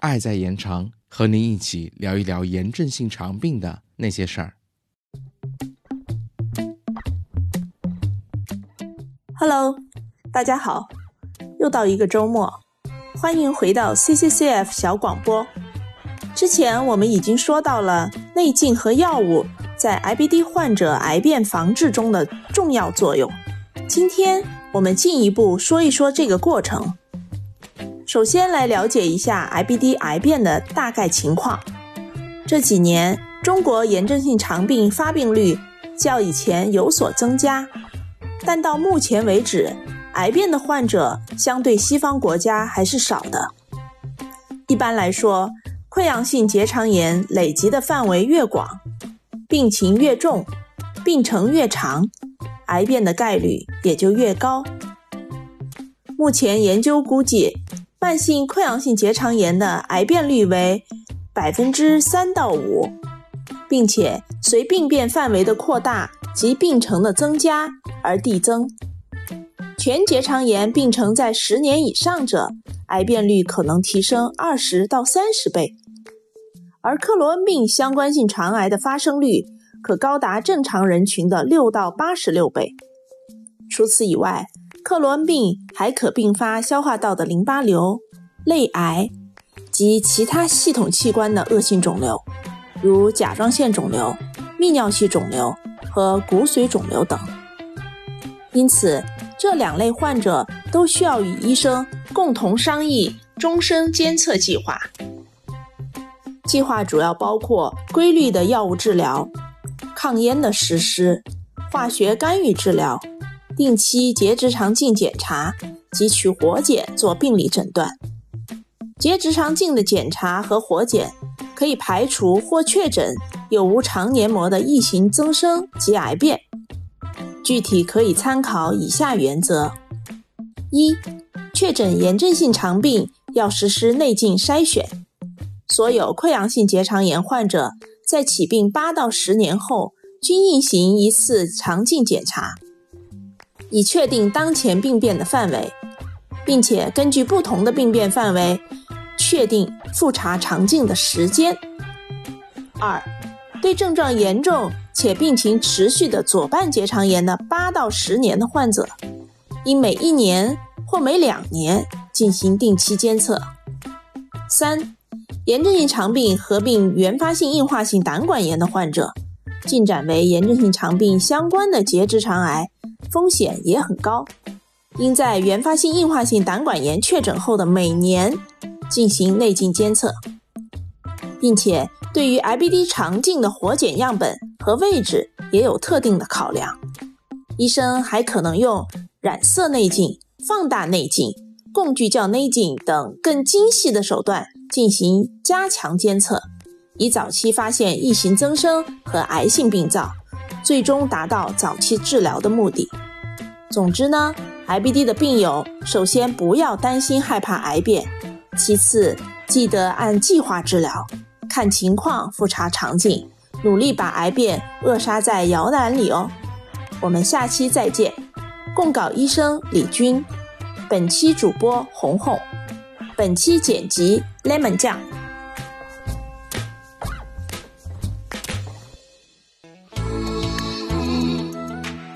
爱在延长，和您一起聊一聊炎症性肠病的那些事儿。Hello，大家好，又到一个周末，欢迎回到 CCCF 小广播。之前我们已经说到了内镜和药物在 IBD 患者癌变防治中的重要作用。今天我们进一步说一说这个过程。首先来了解一下 IBD 癌变的大概情况。这几年，中国炎症性肠病发病率较以前有所增加，但到目前为止，癌变的患者相对西方国家还是少的。一般来说，溃疡性结肠炎累积的范围越广，病情越重，病程越长，癌变的概率也就越高。目前研究估计，慢性溃疡性结肠炎的癌变率为百分之三到五，并且随病变范围的扩大及病程的增加而递增。全结肠炎病程在十年以上者，癌变率可能提升二十到三十倍，而克罗恩病相关性肠癌的发生率可高达正常人群的六到八十六倍。除此以外，克罗恩病还可并发消化道的淋巴瘤、类癌及其他系统器官的恶性肿瘤，如甲状腺肿瘤、泌尿系肿瘤和骨髓肿瘤等。因此，这两类患者都需要与医生共同商议终身监测计划。计划主要包括规律的药物治疗、抗烟的实施、化学干预治疗。定期结直肠镜检查及取活检做病理诊断。结直肠镜的检查和活检可以排除或确诊有无肠黏膜的异型增生及癌变。具体可以参考以下原则：一、确诊炎症性肠病要实施内镜筛选。所有溃疡性结肠炎患者在起病八到十年后均应行一次肠镜检查。以确定当前病变的范围，并且根据不同的病变范围，确定复查肠镜的时间。二，对症状严重且病情持续的左半结肠炎的八到十年的患者，应每一年或每两年进行定期监测。三，炎症性肠病合并原发性硬化性胆管炎的患者，进展为炎症性肠病相关的结直肠癌。风险也很高，应在原发性硬化性胆管炎确诊后的每年进行内镜监测，并且对于 IBD 肠镜的活检样本和位置也有特定的考量。医生还可能用染色内镜、放大内镜、共聚焦内镜等更精细的手段进行加强监测，以早期发现异型增生和癌性病灶。最终达到早期治疗的目的。总之呢，IBD 的病友首先不要担心害怕癌变，其次记得按计划治疗，看情况复查肠镜，努力把癌变扼杀在摇篮里哦。我们下期再见。供稿医生李军，本期主播红红，本期剪辑 Lemon 酱。